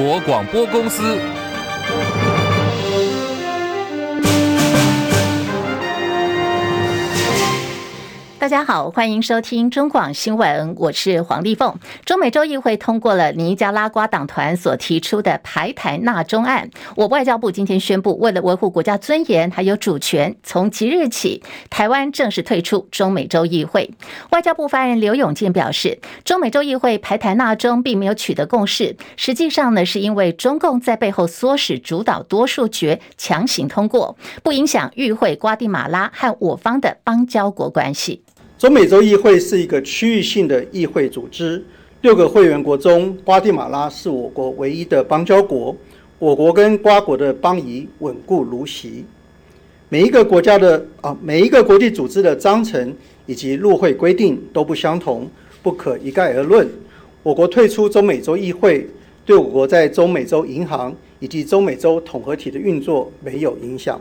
国广播公司。大家好，欢迎收听中广新闻，我是黄丽凤。中美洲议会通过了尼加拉瓜党团所提出的排台纳中案。我外交部今天宣布，为了维护国家尊严还有主权，从即日起，台湾正式退出中美洲议会。外交部发言人刘永健表示，中美洲议会排台纳中并没有取得共识，实际上呢，是因为中共在背后唆使主导多数决强行通过，不影响与会瓜地马拉和我方的邦交国关系。中美洲议会是一个区域性的议会组织，六个会员国中，瓜地马拉是我国唯一的邦交国。我国跟瓜国的邦谊稳固如昔。每一个国家的啊，每一个国际组织的章程以及入会规定都不相同，不可一概而论。我国退出中美洲议会，对我国在中美洲银行以及中美洲统合体的运作没有影响。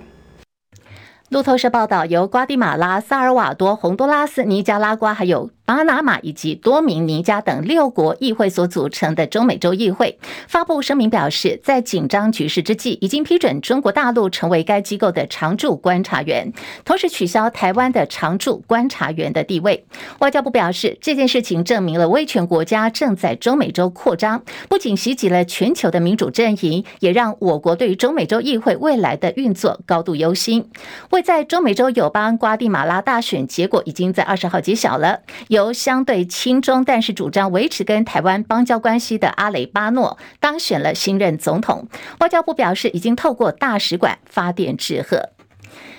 路透社报道，由瓜地马拉、萨尔瓦多、洪都拉斯、尼加拉瓜还有巴拿马以及多明尼加等六国议会所组成的中美洲议会发布声明表示，在紧张局势之际，已经批准中国大陆成为该机构的常驻观察员，同时取消台湾的常驻观察员的地位。外交部表示，这件事情证明了威权国家正在中美洲扩张，不仅袭击了全球的民主阵营，也让我国对于中美洲议会未来的运作高度忧心。为在中美洲友邦瓜地马拉大选结果已经在二十号揭晓了，由相对亲中，但是主张维持跟台湾邦交关系的阿雷巴诺当选了新任总统。外交部表示，已经透过大使馆发电致贺。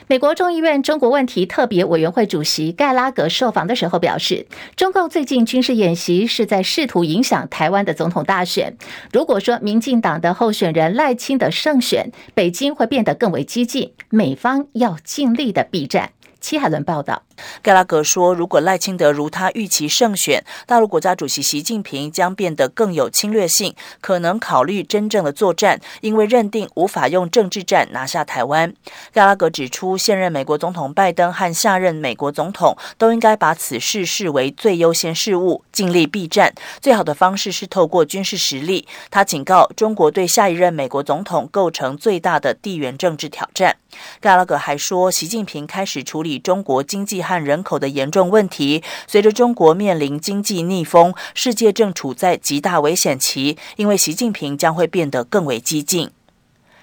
美国众议院中国问题特别委员会主席盖拉格受访的时候表示，中共最近军事演习是在试图影响台湾的总统大选。如果说民进党的候选人赖清德胜选，北京会变得更为激进，美方要尽力的避战。戚海伦报道。盖拉格说：“如果赖清德如他预期胜选，大陆国家主席习近平将变得更有侵略性，可能考虑真正的作战，因为认定无法用政治战拿下台湾。”盖拉格指出，现任美国总统拜登和下任美国总统都应该把此事视为最优先事务，尽力避战。最好的方式是透过军事实力。他警告，中国对下一任美国总统构成最大的地缘政治挑战。盖拉格还说，习近平开始处理中国经济和人口的严重问题。随着中国面临经济逆风，世界正处在极大危险期，因为习近平将会变得更为激进。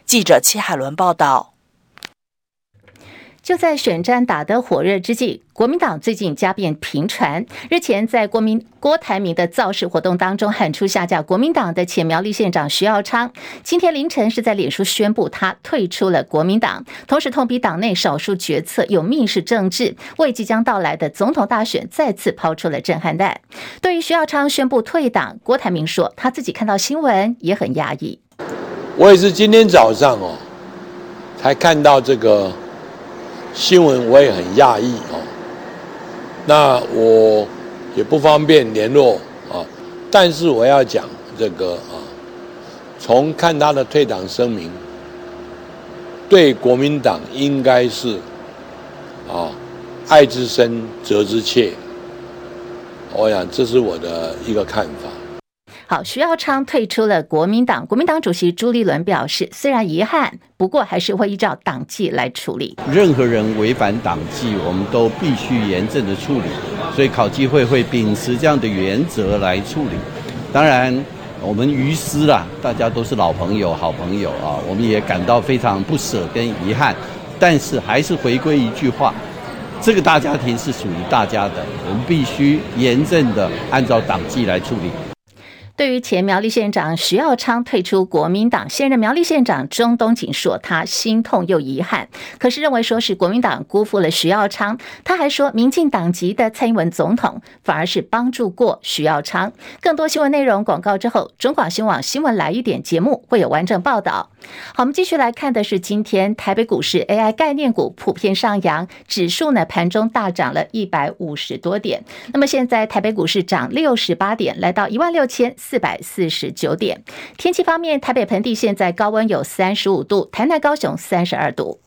记者戚海伦报道。就在选战打得火热之际，国民党最近家变频传。日前在国民郭台铭的造势活动当中喊出下架国民党的前苗栗县长徐耀昌，今天凌晨是在脸书宣布他退出了国民党，同时痛批党内少数决策有密室政治，为即将到来的总统大选再次抛出了震撼弹。对于徐耀昌宣布退党，郭台铭说他自己看到新闻也很压抑。我也是今天早上哦，才看到这个。新闻我也很讶异哦，那我也不方便联络啊，但是我要讲这个啊，从看他的退党声明，对国民党应该是啊爱之深责之切，我想这是我的一个看法。好，徐耀昌退出了国民党。国民党主席朱立伦表示，虽然遗憾，不过还是会依照党纪来处理。任何人违反党纪，我们都必须严正的处理。所以考纪会会秉持这样的原则来处理。当然，我们于私啦，大家都是老朋友、好朋友啊，我们也感到非常不舍跟遗憾。但是还是回归一句话，这个大家庭是属于大家的，我们必须严正的按照党纪来处理。对于前苗栗县长徐耀昌退出国民党，现任苗栗县长钟东锦说他心痛又遗憾，可是认为说是国民党辜负了徐耀昌。他还说，民进党籍的蔡英文总统反而是帮助过徐耀昌。更多新闻内容广告之后，中广新闻网新闻来一点节目会有完整报道。好，我们继续来看的是今天台北股市 AI 概念股普遍上扬，指数呢盘中大涨了一百五十多点。那么现在台北股市涨六十八点，来到一万六千。四百四十九点。天气方面，台北盆地现在高温有三十五度，台南、高雄三十二度。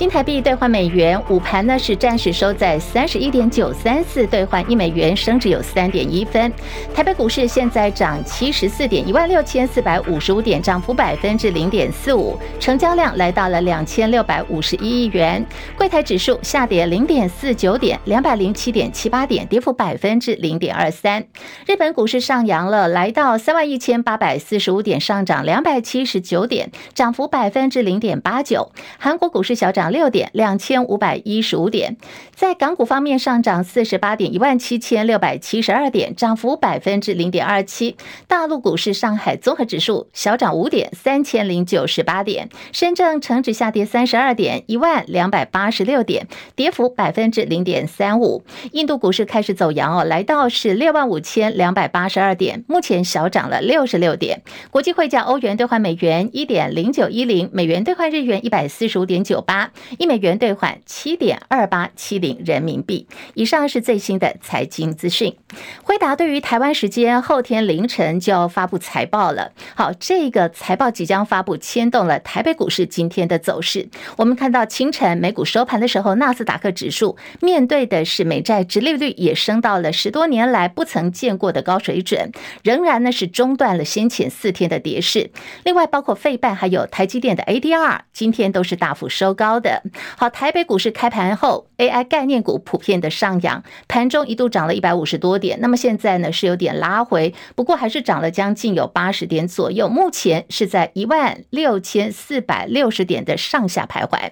新台币兑换美元，午盘呢是暂时收在三十一点九三四兑换一美元，升值有三点一分。台北股市现在涨七十四点，一万六千四百五十五点，涨幅百分之零点四五，成交量来到了两千六百五十一亿元。柜台指数下跌零点四九点，两百零七点七八点，跌幅百分之零点二三。日本股市上扬了，来到三万一千八百四十五点，上涨两百七十九点，涨幅百分之零点八九。韩国股市小涨。六点两千五百一十五点，在港股方面上涨四十八点一万七千六百七十二点，涨幅百分之零点二七。大陆股市上海综合指数小涨五点三千零九十八点，深圳成指下跌三十二点一万两百八十六点，跌幅百分之零点三五。印度股市开始走阳哦，来到是六万五千两百八十二点，目前小涨了六十六点。国际汇价，欧元兑换美元一点零九一零，美元兑换日元一百四十五点九八。一美元兑换七点二八七零人民币。以上是最新的财经资讯。辉达对于台湾时间后天凌晨就要发布财报了。好，这个财报即将发布，牵动了台北股市今天的走势。我们看到清晨美股收盘的时候，纳斯达克指数面对的是美债殖利率也升到了十多年来不曾见过的高水准，仍然呢是中断了先前四天的跌势。另外，包括费半还有台积电的 ADR，今天都是大幅收高的。好，台北股市开盘后，AI 概念股普遍的上扬，盘中一度涨了一百五十多点，那么现在呢是有点拉回，不过还是涨了将近有八十点左右，目前是在一万六千四百六十点的上下徘徊。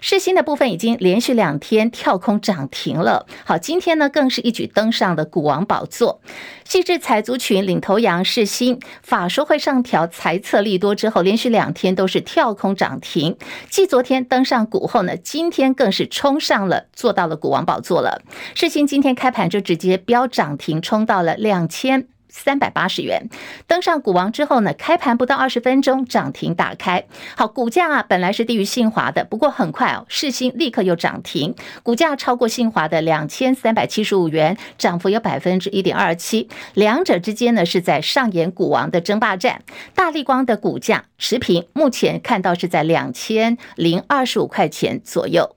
世新的部分已经连续两天跳空涨停了，好，今天呢更是一举登上了股王宝座。矽智财族群领头羊世新，法说会上调财测利多之后，连续两天都是跳空涨停，继昨天登上股。午后呢，今天更是冲上了，做到了股王宝座了。世新今天开盘就直接飙涨停，冲到了两千三百八十元，登上股王之后呢，开盘不到二十分钟，涨停打开。好，股价啊本来是低于信华的，不过很快哦，世新立刻又涨停，股价超过信华的两千三百七十五元，涨幅有百分之一点二七。两者之间呢是在上演股王的争霸战。大立光的股价持平，目前看到是在两千零二十五块钱左右。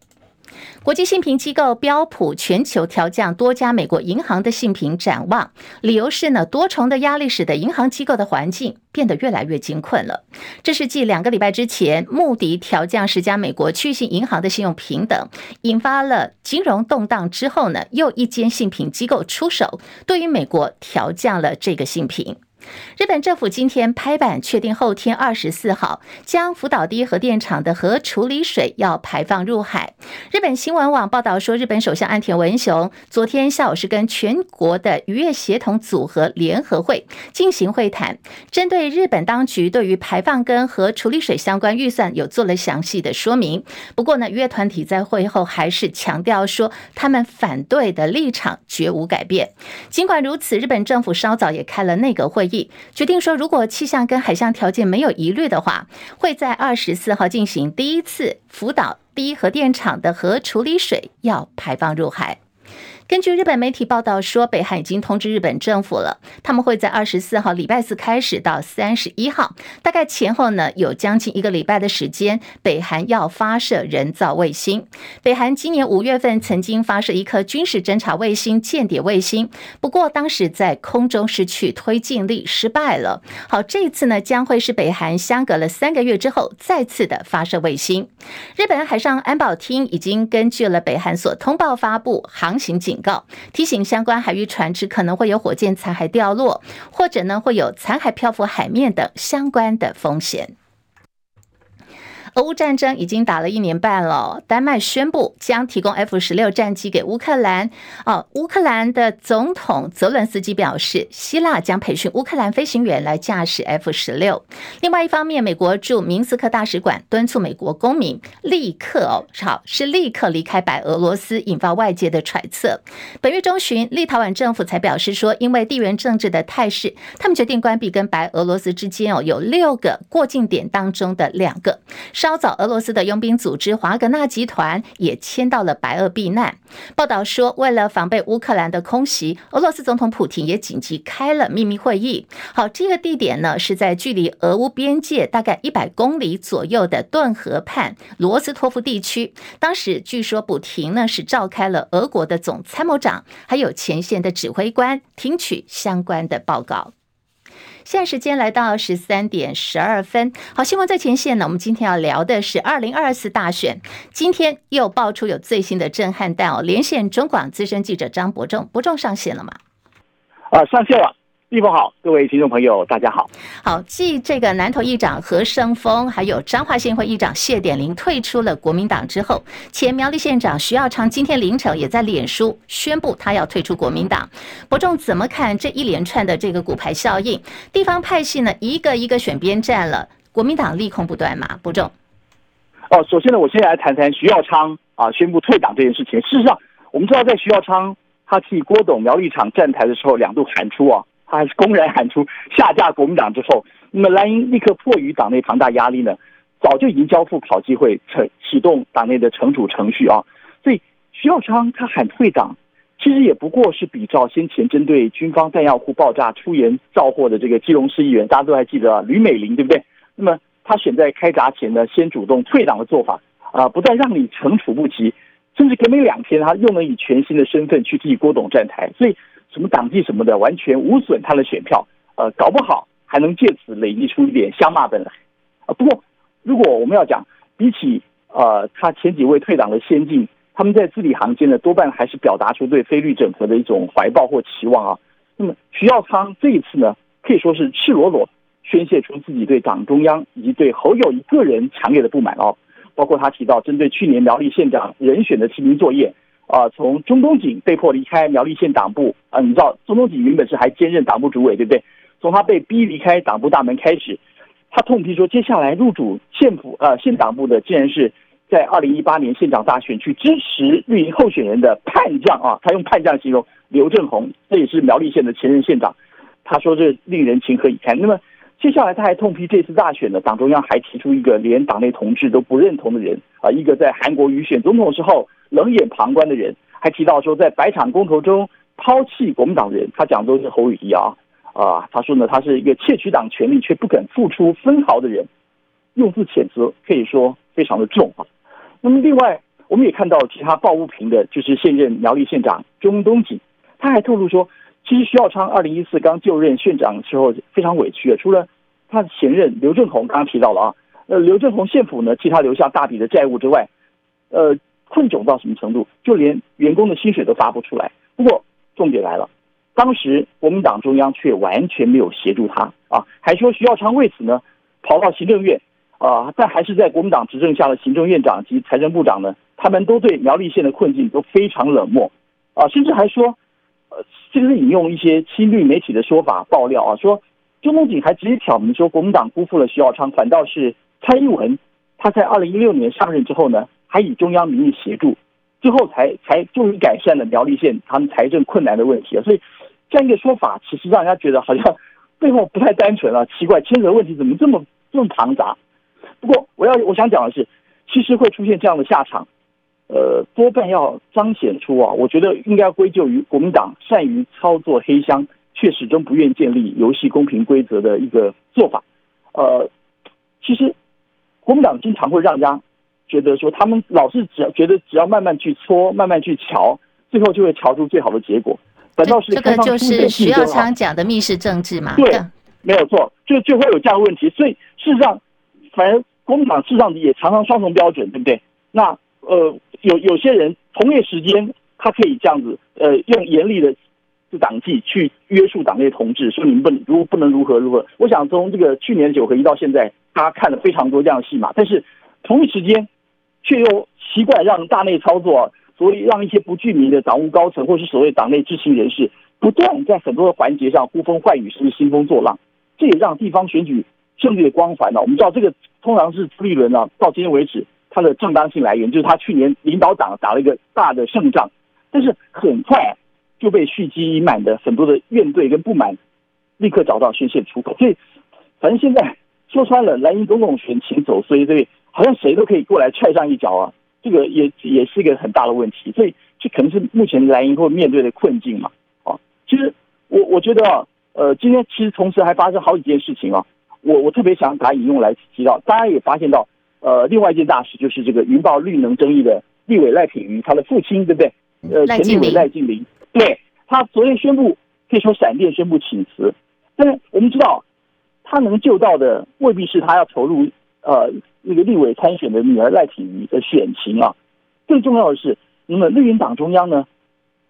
国际信评机构标普全球调降多家美国银行的信评展望，理由是呢，多重的压力使得银行机构的环境变得越来越艰困了。这是继两个礼拜之前，穆迪调降十家美国区域性银行的信用平等，引发了金融动荡之后呢，又一间信评机构出手，对于美国调降了这个信评。日本政府今天拍板确定，后天二十四号将福岛第一核电厂的核处理水要排放入海。日本新闻网报道说，日本首相岸田文雄昨天下午是跟全国的渔业协同组合联合会进行会谈，针对日本当局对于排放跟核处理水相关预算有做了详细的说明。不过呢，渔业团体在会后还是强调说，他们反对的立场绝无改变。尽管如此，日本政府稍早也开了内阁会决定说，如果气象跟海象条件没有疑虑的话，会在二十四号进行第一次福岛第一核电厂的核处理水要排放入海。根据日本媒体报道说，北韩已经通知日本政府了，他们会在二十四号礼拜四开始到三十一号，大概前后呢有将近一个礼拜的时间，北韩要发射人造卫星。北韩今年五月份曾经发射一颗军事侦察卫星、间谍卫星，不过当时在空中失去推进力，失败了。好，这一次呢将会是北韩相隔了三个月之后再次的发射卫星。日本海上安保厅已经根据了北韩所通报发布航行警。警告，提醒相关海域船只可能会有火箭残骸掉落，或者呢会有残骸漂浮海面等相关的风险。俄乌战争已经打了一年半了，丹麦宣布将提供 F 十六战机给乌克兰。哦，乌克兰的总统泽伦斯基表示，希腊将培训乌克兰飞行员来驾驶 F 十六。另外一方面，美国驻明斯克大使馆敦促美国公民立刻哦，好是立刻离开白俄罗斯，引发外界的揣测。本月中旬，立陶宛政府才表示说，因为地缘政治的态势，他们决定关闭跟白俄罗斯之间哦有六个过境点当中的两个。稍早，俄罗斯的佣兵组织华格纳集团也迁到了白俄避难。报道说，为了防备乌克兰的空袭，俄罗斯总统普廷也紧急开了秘密会议。好，这个地点呢是在距离俄乌边界大概一百公里左右的顿河畔罗斯托夫地区。当时据说普廷呢是召开了俄国的总参谋长，还有前线的指挥官，听取相关的报告。现在时间来到十三点十二分，好，新闻在前线呢。我们今天要聊的是二零二四大选。今天又爆出有最新的震撼弹哦！连线中广资深记者张伯仲，伯仲上线了吗？啊，上线了。立峰好，各位听众朋友，大家好。好，继这个南投议长何生峰，还有彰化县会议长谢典林退出了国民党之后，前苗栗县长徐耀昌今天凌晨也在脸书宣布他要退出国民党。伯仲怎么看这一连串的这个骨牌效应？地方派系呢，一个一个选边站了，国民党利空不断嘛？伯仲。哦，首先呢，我先来谈谈徐耀昌啊宣布退党这件事情。事实上，我们知道在徐耀昌他替郭董苗栗场站台的时候，两度喊出啊。他还是公然喊出下架国民党之后，那么蓝营立刻迫于党内庞大压力呢，早就已经交付考机会启启动党内的惩处程序啊。所以徐耀昌他喊退党，其实也不过是比照先前针对军方弹药库爆炸出言造祸的这个基隆市议员，大家都还记得，吕美玲对不对？那么他选在开闸前呢，先主动退党的做法啊，不但让你惩处不及，甚至隔没两天，他又能以全新的身份去替郭董站台，所以。什么党纪什么的，完全无损他的选票，呃，搞不好还能借此累积出一点香骂本来，啊，不过如果我们要讲，比起呃他前几位退党的先进，他们在字里行间呢，多半还是表达出对非律整合的一种怀抱或期望啊。那么徐耀昌这一次呢，可以说是赤裸裸宣泄出自己对党中央以及对侯友宜个人强烈的不满哦，包括他提到针对去年苗栗县长人选的提名作业。啊，从中东锦被迫离开苗栗县党部啊，你知道中东锦原本是还兼任党部主委，对不对？从他被逼离开党部大门开始，他痛批说，接下来入主县府啊县党部的，竟然是在二零一八年县长大选去支持绿营候选人的叛将啊，他用叛将形容刘正鸿，这也是苗栗县的前任县长，他说这令人情何以堪。那么接下来他还痛批这次大选呢，党中央还提出一个连党内同志都不认同的人啊，一个在韩国瑜选总统的时候。冷眼旁观的人，还提到说，在百场公投中抛弃国民党人，他讲的都是侯友宜啊啊，他说呢，他是一个窃取党权力却不肯付出分毫的人，用字遣词可以说非常的重啊。那么另外，我们也看到其他抱不平的，就是现任苗栗县长钟东锦，他还透露说，其实徐耀昌二零一四刚就任县长的时候非常委屈啊，除了他的前任刘正鸿刚刚提到了啊，呃，刘正鸿县府呢替他留下大笔的债务之外，呃。困窘到什么程度？就连员工的薪水都发不出来。不过重点来了，当时国民党中央却完全没有协助他啊，还说徐耀昌为此呢跑到行政院啊，但还是在国民党执政下的行政院长及财政部长呢，他们都对苗栗县的困境都非常冷漠啊，甚至还说，呃，甚至引用一些亲绿媒体的说法爆料啊，说钟东锦还直接挑明说国民党辜负了徐耀昌，反倒是蔡英文他在二零一六年上任之后呢。还以中央名义协助，最后才才终于改善了苗栗县他们财政困难的问题啊！所以这样一个说法，其实让人家觉得好像 背后不太单纯啊，奇怪，牵扯的问题怎么这么这么庞杂？不过我要我想讲的是，其实会出现这样的下场，呃，多半要彰显出啊，我觉得应该归咎于国民党善于操作黑箱，却始终不愿建立游戏公平规则的一个做法。呃，其实国民党经常会让人家。觉得说他们老是只要觉得只要慢慢去搓，慢慢去瞧，最后就会瞧出最好的结果。反倒是这个就是徐耀昌讲的密室政治嘛？对，没有错，就就会有这样的问题。所以事实上，反正国民党事实上也常常双重标准，对不对？那呃，有有些人同一时间他可以这样子，呃，用严厉的党纪去约束党内同志，说你们不能如不能如何如何。我想从这个去年九合一到现在，大家看了非常多这样的戏码，但是同一时间。却又习惯让大内操作，所以让一些不具名的党务高层或是所谓党内知情人士，不断在很多的环节上呼风唤雨，甚至兴风作浪。这也让地方选举胜利的光环呢。我们知道这个通常是朱立伦呢，到今天为止他的正当性来源就是他去年领导党打了一个大的胜仗，但是很快就被蓄积已满的很多的怨怼跟不满，立刻找到宣泄出口。所以反正现在说穿了，蓝营总统选情走衰，对。好像谁都可以过来踹上一脚啊，这个也也是一个很大的问题，所以这可能是目前蓝营会面对的困境嘛。啊，其实我我觉得啊，呃，今天其实同时还发生好几件事情啊，我我特别想把它引用来提到，大家也发现到，呃，另外一件大事就是这个云豹绿能争议的立委赖品妤，他的父亲对不对？呃，前立委赖劲麟，对，他昨天宣布可以说闪电宣布请辞，但是我们知道他能救到的未必是他要投入呃。那个立委参选的女儿赖品妤的选情啊，最重要的是，那么绿营党中央呢，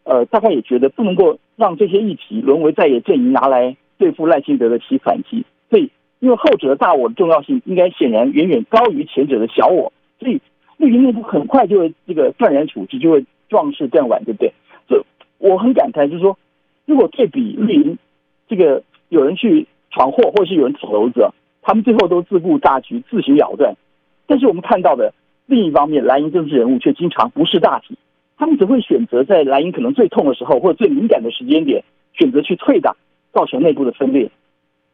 呃，大概也觉得不能够让这些议题沦为在野阵营拿来对付赖清德的提反击，所以因为后者的大我的重要性，应该显然远远高于前者的小我，所以绿营内部很快就会这个断然处置，就会壮士断腕，对不对？所以我很感慨，就是说，如果对比绿营这个有人去闯祸，或者是有人捅娄子，他们最后都自顾大局，自行了断。但是我们看到的另一方面，蓝营政治人物却经常不识大体，他们只会选择在蓝营可能最痛的时候或者最敏感的时间点，选择去退党，造成内部的分裂。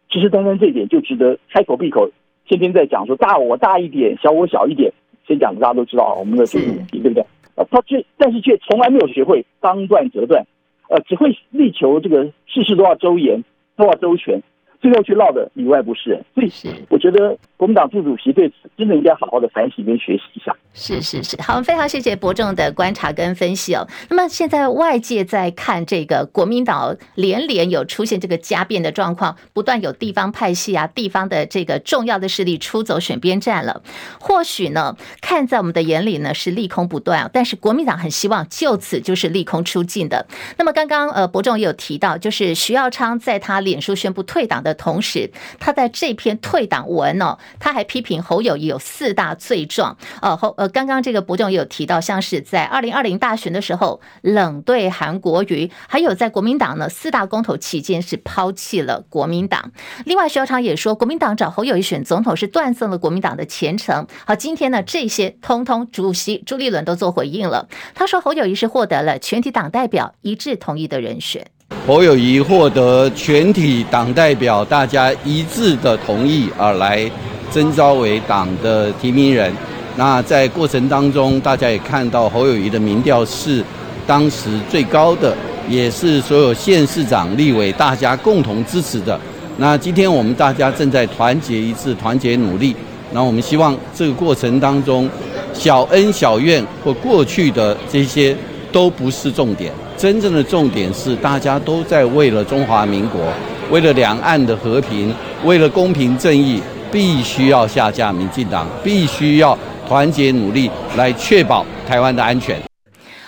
其实单单这一点就值得开口闭口，天天在讲说大我大一点，小我小一点。先讲大家都知道，我们的主题对不对？呃，他却但是却从来没有学会当断则断，呃，只会力求这个事事都要周延，都要周全。最后去闹的里外不是人，所以我觉得国民党副主席对此真的应该好好的反省跟学习一下。是是是，好，非常谢谢伯仲的观察跟分析哦。那么现在外界在看这个国民党连连有出现这个加变的状况，不断有地方派系啊，地方的这个重要的势力出走选边站了。或许呢，看在我们的眼里呢是利空不断，但是国民党很希望就此就是利空出尽的。那么刚刚呃伯仲也有提到，就是徐耀昌在他脸书宣布退党的。的同时，他在这篇退党文哦，他还批评侯友谊有四大罪状。呃，后呃，刚刚这个伯仲也有提到，像是在二零二零大选的时候冷对韩国瑜，还有在国民党呢四大公投期间是抛弃了国民党。另外，徐耀昌也说，国民党找侯友谊选总统是断送了国民党的前程。好，今天呢这些通通主席朱立伦都做回应了，他说侯友谊是获得了全体党代表一致同意的人选。侯友谊获得全体党代表大家一致的同意而来征召为党的提名人。那在过程当中，大家也看到侯友谊的民调是当时最高的，也是所有县市长、立委大家共同支持的。那今天我们大家正在团结一致、团结努力。那我们希望这个过程当中，小恩小怨或过去的这些都不是重点。真正的重点是，大家都在为了中华民国，为了两岸的和平，为了公平正义，必须要下架民进党，必须要团结努力来确保台湾的安全。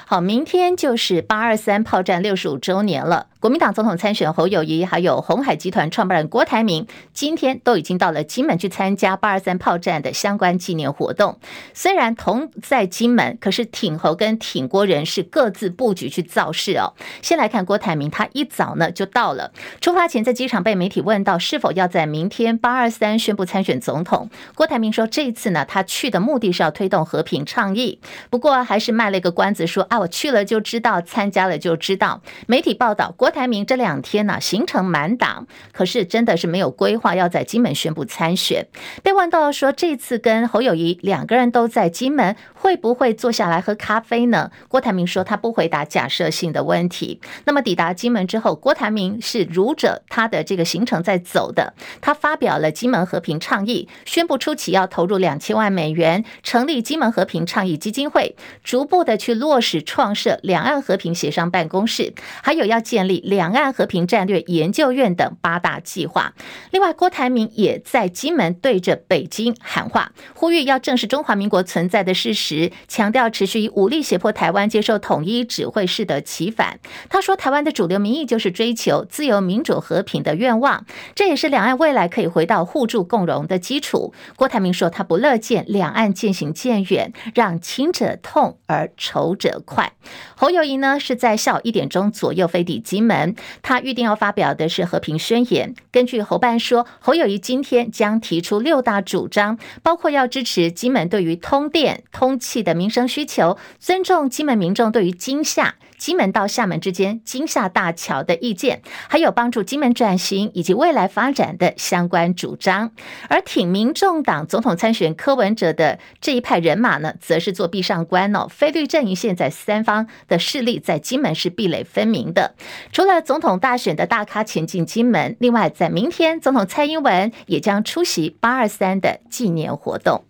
好，明天就是八二三炮战六十五周年了。国民党总统参选侯友谊，还有鸿海集团创办人郭台铭，今天都已经到了金门去参加八二三炮战的相关纪念活动。虽然同在金门，可是挺侯跟挺郭人士各自布局去造势哦。先来看郭台铭，他一早呢就到了，出发前在机场被媒体问到是否要在明天八二三宣布参选总统。郭台铭说，这一次呢，他去的目的是要推动和平倡议，不过还是卖了一个关子说，说啊，我去了就知道，参加了就知道。媒体报道郭。郭台铭这两天呢、行程满档，可是真的是没有规划要在金门宣布参选。被问到说，这次跟侯友谊两个人都在金门，会不会坐下来喝咖啡呢？郭台铭说他不回答假设性的问题。那么抵达金门之后，郭台铭是如着他的这个行程在走的。他发表了金门和平倡议，宣布初期要投入两千万美元成立金门和平倡议基金会，逐步的去落实创设两岸和平协商办公室，还有要建立。两岸和平战略研究院等八大计划。另外，郭台铭也在金门对着北京喊话，呼吁要正视中华民国存在的事实，强调持续以武力胁迫台湾接受统一，只会适得其反。他说，台湾的主流民意就是追求自由、民主、和平的愿望，这也是两岸未来可以回到互助共荣的基础。郭台铭说，他不乐见两岸渐行渐远，让亲者痛而仇者快。侯友宜呢，是在下午一点钟左右飞抵金门。门，他预定要发表的是和平宣言。根据侯办说，侯友谊今天将提出六大主张，包括要支持金门对于通电、通气的民生需求，尊重金门民众对于惊吓。金门到厦门之间金厦大桥的意见，还有帮助金门转型以及未来发展的相关主张。而挺民众党总统参选柯文哲的这一派人马呢，则是做壁上观哦。菲律阵营现在三方的势力在金门是壁垒分明的。除了总统大选的大咖前进金门，另外在明天，总统蔡英文也将出席八二三的纪念活动。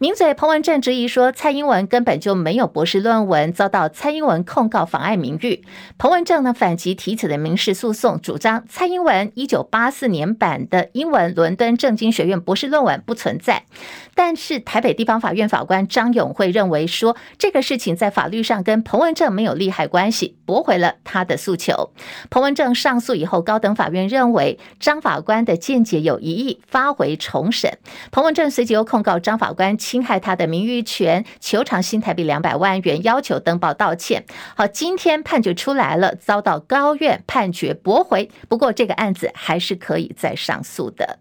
名嘴彭文正质疑说，蔡英文根本就没有博士论文，遭到蔡英文控告妨碍名誉。彭文正呢反击提起的民事诉讼，主张蔡英文一九八四年版的英文伦敦政经学院博士论文不存在。但是台北地方法院法官张永会认为说，这个事情在法律上跟彭文正没有利害关系，驳回了他的诉求。彭文正上诉以后，高等法院认为张法官的见解有疑义，发回重审。彭文正随即又控告张法官。侵害他的名誉权，求偿新台币两百万元，要求登报道歉。好，今天判决出来了，遭到高院判决驳回。不过这个案子还是可以再上诉的。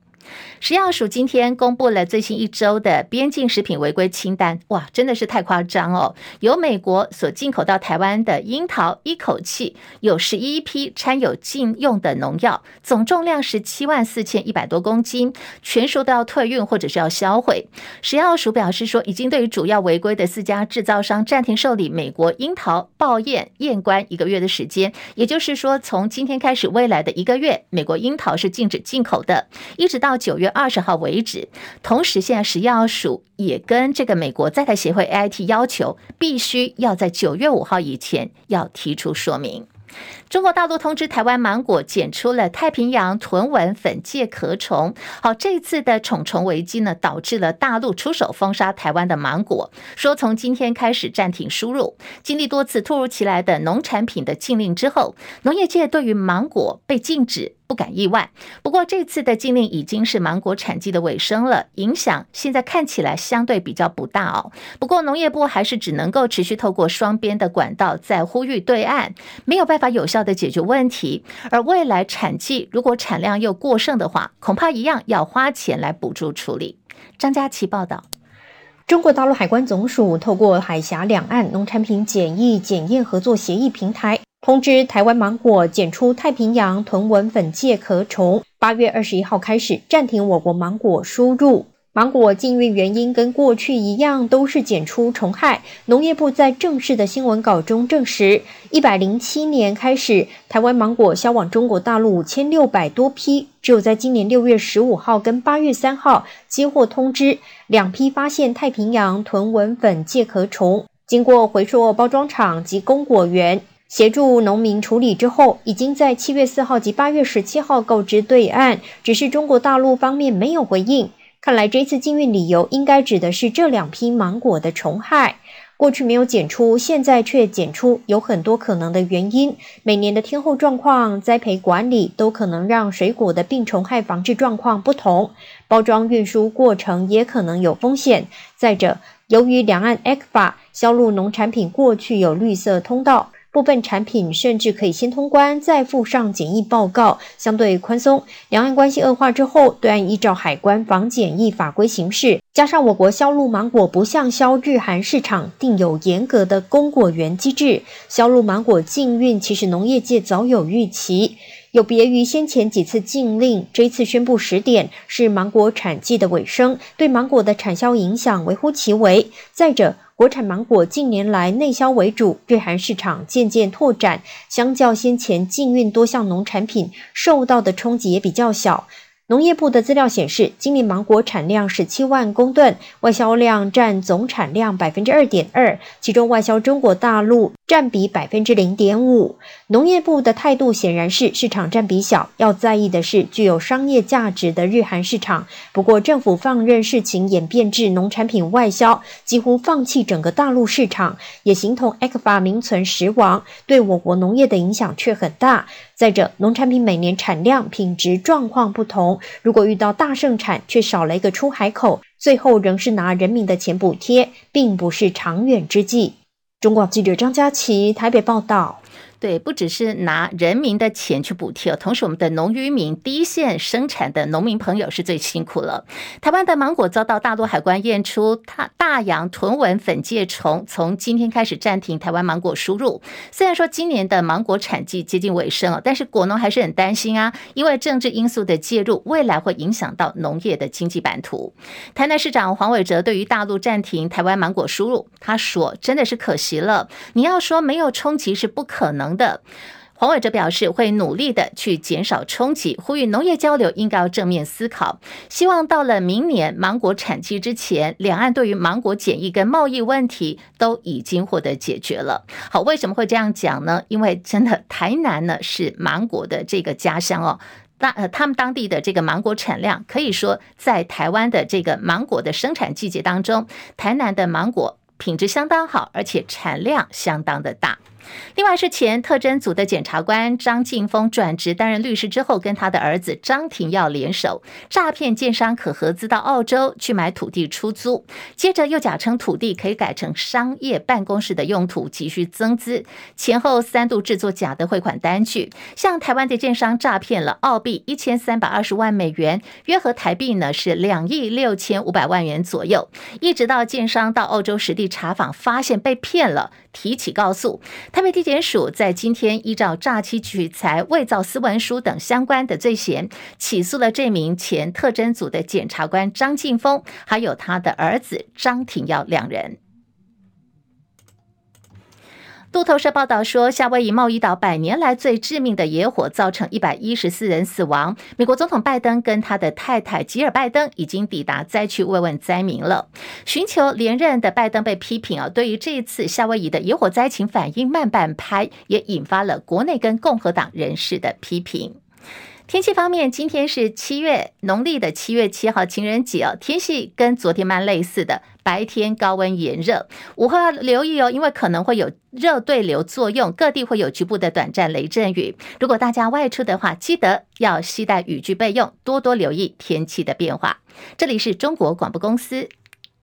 食药署今天公布了最新一周的边境食品违规清单，哇，真的是太夸张哦！由美国所进口到台湾的樱桃一口气有十一批掺有禁用的农药，总重量是七万四千一百多公斤，全数都要退运或者是要销毁。食药署表示说，已经对于主要违规的四家制造商暂停受理美国樱桃报验验关一个月的时间，也就是说，从今天开始，未来的一个月，美国樱桃是禁止进口的，一直到九月二十号为止，同时现在食药署也跟这个美国在台协会 AIT 要求，必须要在九月五号以前要提出说明。中国大陆通知台湾芒果检出了太平洋豚纹粉介壳虫。好，这次的虫虫危机呢，导致了大陆出手封杀台湾的芒果，说从今天开始暂停输入。经历多次突如其来的农产品的禁令之后，农业界对于芒果被禁止不感意外。不过这次的禁令已经是芒果产季的尾声了，影响现在看起来相对比较不大哦。不过农业部还是只能够持续透过双边的管道在呼吁对岸，没有办法有效的解决问题，而未来产季如果产量又过剩的话，恐怕一样要花钱来补助处理。张佳琪报道，中国大陆海关总署透过海峡两岸农产品检疫检验合作协议平台，通知台湾芒果检出太平洋豚纹粉介壳虫，八月二十一号开始暂停我国芒果输入。芒果禁运原因跟过去一样，都是检出虫害。农业部在正式的新闻稿中证实，一百零七年开始，台湾芒果销往中国大陆五千六百多批，只有在今年六月十五号跟八月三号接获通知，两批发现太平洋豚纹粉介壳虫，经过回溯包装厂及供果园协助农民处理之后，已经在七月四号及八月十七号告知对岸，只是中国大陆方面没有回应。看来这次禁运理由应该指的是这两批芒果的虫害，过去没有检出，现在却检出，有很多可能的原因。每年的天候状况、栽培管理都可能让水果的病虫害防治状况不同，包装运输过程也可能有风险。再者，由于两岸 ECFA 销入农产品过去有绿色通道。部分产品甚至可以先通关，再附上检疫报告，相对宽松。两岸关系恶化之后，对岸依照海关防检疫法规行事，加上我国销路芒果不像销日韩市场定有严格的供果园机制，销路芒果禁运，其实农业界早有预期。有别于先前几次禁令，这次宣布时点是芒果产季的尾声，对芒果的产销影响微乎其微。再者，国产芒果近年来内销为主，日韩市场渐渐拓展，相较先前禁运多项农产品，受到的冲击也比较小。农业部的资料显示，今年芒果产量十七万公吨，外销量占总产量百分之二点二，其中外销中国大陆占比百分之零点五。农业部的态度显然是市场占比小，要在意的是具有商业价值的日韩市场。不过，政府放任事情演变至农产品外销，几乎放弃整个大陆市场，也形同 ECFA 名存实亡，对我国农业的影响却很大。再者，农产品每年产量、品质状况不同，如果遇到大盛产却少了一个出海口，最后仍是拿人民的钱补贴，并不是长远之计。中国记者张佳琪台北报道。对，不只是拿人民的钱去补贴，同时我们的农渔民第一线生产的农民朋友是最辛苦了。台湾的芒果遭到大陆海关验出大大洋豚纹粉介虫，从今天开始暂停台湾芒果输入。虽然说今年的芒果产季接近尾声了，但是果农还是很担心啊，因为政治因素的介入，未来会影响到农业的经济版图。台南市长黄伟哲对于大陆暂停台湾芒果输入，他说：“真的是可惜了，你要说没有冲击是不可可能的。”黄伟哲表示，会努力的去减少冲击，呼吁农业交流应该要正面思考，希望到了明年芒果产期之前，两岸对于芒果检疫跟贸易问题都已经获得解决了。好，为什么会这样讲呢？因为真的台南呢是芒果的这个家乡哦，当呃他们当地的这个芒果产量可以说在台湾的这个芒果的生产季节当中，台南的芒果品质相当好，而且产量相当的大。另外是前特侦组的检察官张庆丰转职担任律师之后，跟他的儿子张廷耀联手诈骗建商，可合资到澳洲去买土地出租，接着又假称土地可以改成商业办公室的用途，急需增资，前后三度制作假的汇款单据，向台湾的建商诈骗了澳币一千三百二十万美元，约合台币呢是两亿六千五百万元左右，一直到建商到澳洲实地查访，发现被骗了。提起告诉，台北地检署在今天依照诈欺取财、伪造私文书等相关的罪嫌，起诉了这名前特侦组的检察官张庆峰，还有他的儿子张廷耀两人。路透社报道说，夏威夷贸易岛百年来最致命的野火造成一百一十四人死亡。美国总统拜登跟他的太太吉尔拜登已经抵达灾区慰问灾民了。寻求连任的拜登被批评啊，对于这一次夏威夷的野火灾情反应慢半拍，也引发了国内跟共和党人士的批评。天气方面，今天是七月农历的七月七号情人节哦，天气跟昨天蛮类似的，白天高温炎热，午后要留意哦，因为可能会有热对流作用，各地会有局部的短暂雷阵雨。如果大家外出的话，记得要携带雨具备用，多多留意天气的变化。这里是中国广播公司。